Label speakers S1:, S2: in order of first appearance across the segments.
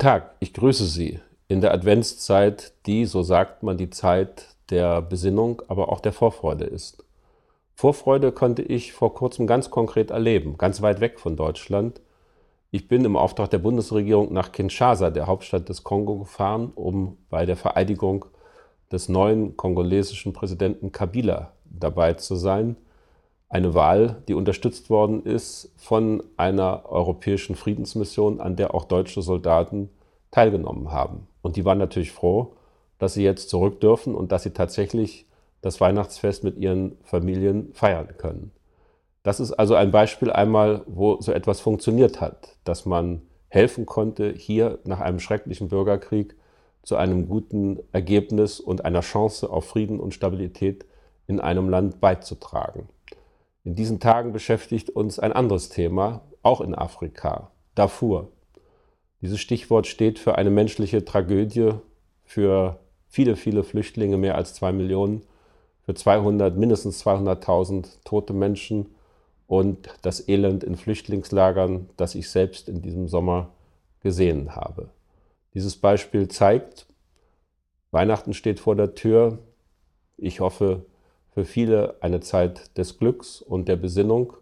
S1: Tag, ich grüße Sie in der Adventszeit, die, so sagt man, die Zeit der Besinnung, aber auch der Vorfreude ist. Vorfreude konnte ich vor kurzem ganz konkret erleben, ganz weit weg von Deutschland. Ich bin im Auftrag der Bundesregierung nach Kinshasa, der Hauptstadt des Kongo, gefahren, um bei der Vereidigung des neuen kongolesischen Präsidenten Kabila dabei zu sein. Eine Wahl, die unterstützt worden ist von einer europäischen Friedensmission, an der auch deutsche Soldaten teilgenommen haben. Und die waren natürlich froh, dass sie jetzt zurück dürfen und dass sie tatsächlich das Weihnachtsfest mit ihren Familien feiern können. Das ist also ein Beispiel einmal, wo so etwas funktioniert hat, dass man helfen konnte, hier nach einem schrecklichen Bürgerkrieg zu einem guten Ergebnis und einer Chance auf Frieden und Stabilität in einem Land beizutragen. In diesen Tagen beschäftigt uns ein anderes Thema, auch in Afrika, Darfur. Dieses Stichwort steht für eine menschliche Tragödie, für viele, viele Flüchtlinge, mehr als zwei Millionen, für 200, mindestens 200.000 tote Menschen und das Elend in Flüchtlingslagern, das ich selbst in diesem Sommer gesehen habe. Dieses Beispiel zeigt, Weihnachten steht vor der Tür. Ich hoffe für viele eine Zeit des Glücks und der Besinnung,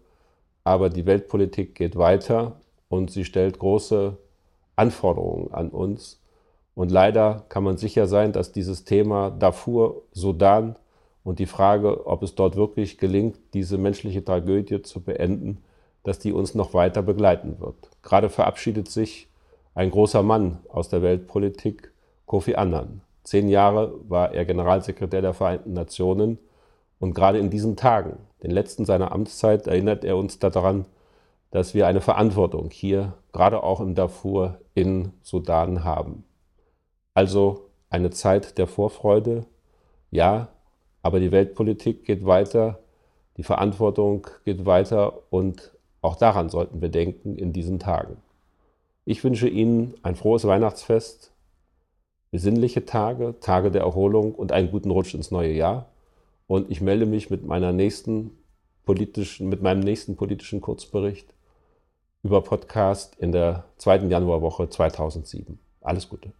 S1: aber die Weltpolitik geht weiter und sie stellt große Anforderungen an uns. Und leider kann man sicher sein, dass dieses Thema Darfur, Sudan, und die Frage, ob es dort wirklich gelingt, diese menschliche Tragödie zu beenden, dass die uns noch weiter begleiten wird. Gerade verabschiedet sich ein großer Mann aus der Weltpolitik, Kofi Annan. Zehn Jahre war er Generalsekretär der Vereinten Nationen und gerade in diesen Tagen, den letzten seiner Amtszeit, erinnert er uns daran, dass wir eine Verantwortung hier, gerade auch im Darfur in Sudan haben. Also eine Zeit der Vorfreude, ja, aber die Weltpolitik geht weiter, die Verantwortung geht weiter und auch daran sollten wir denken in diesen Tagen. Ich wünsche Ihnen ein frohes Weihnachtsfest, besinnliche Tage, Tage der Erholung und einen guten Rutsch ins neue Jahr. Und ich melde mich mit, meiner nächsten politischen, mit meinem nächsten politischen Kurzbericht über Podcast in der zweiten Januarwoche 2007. Alles Gute.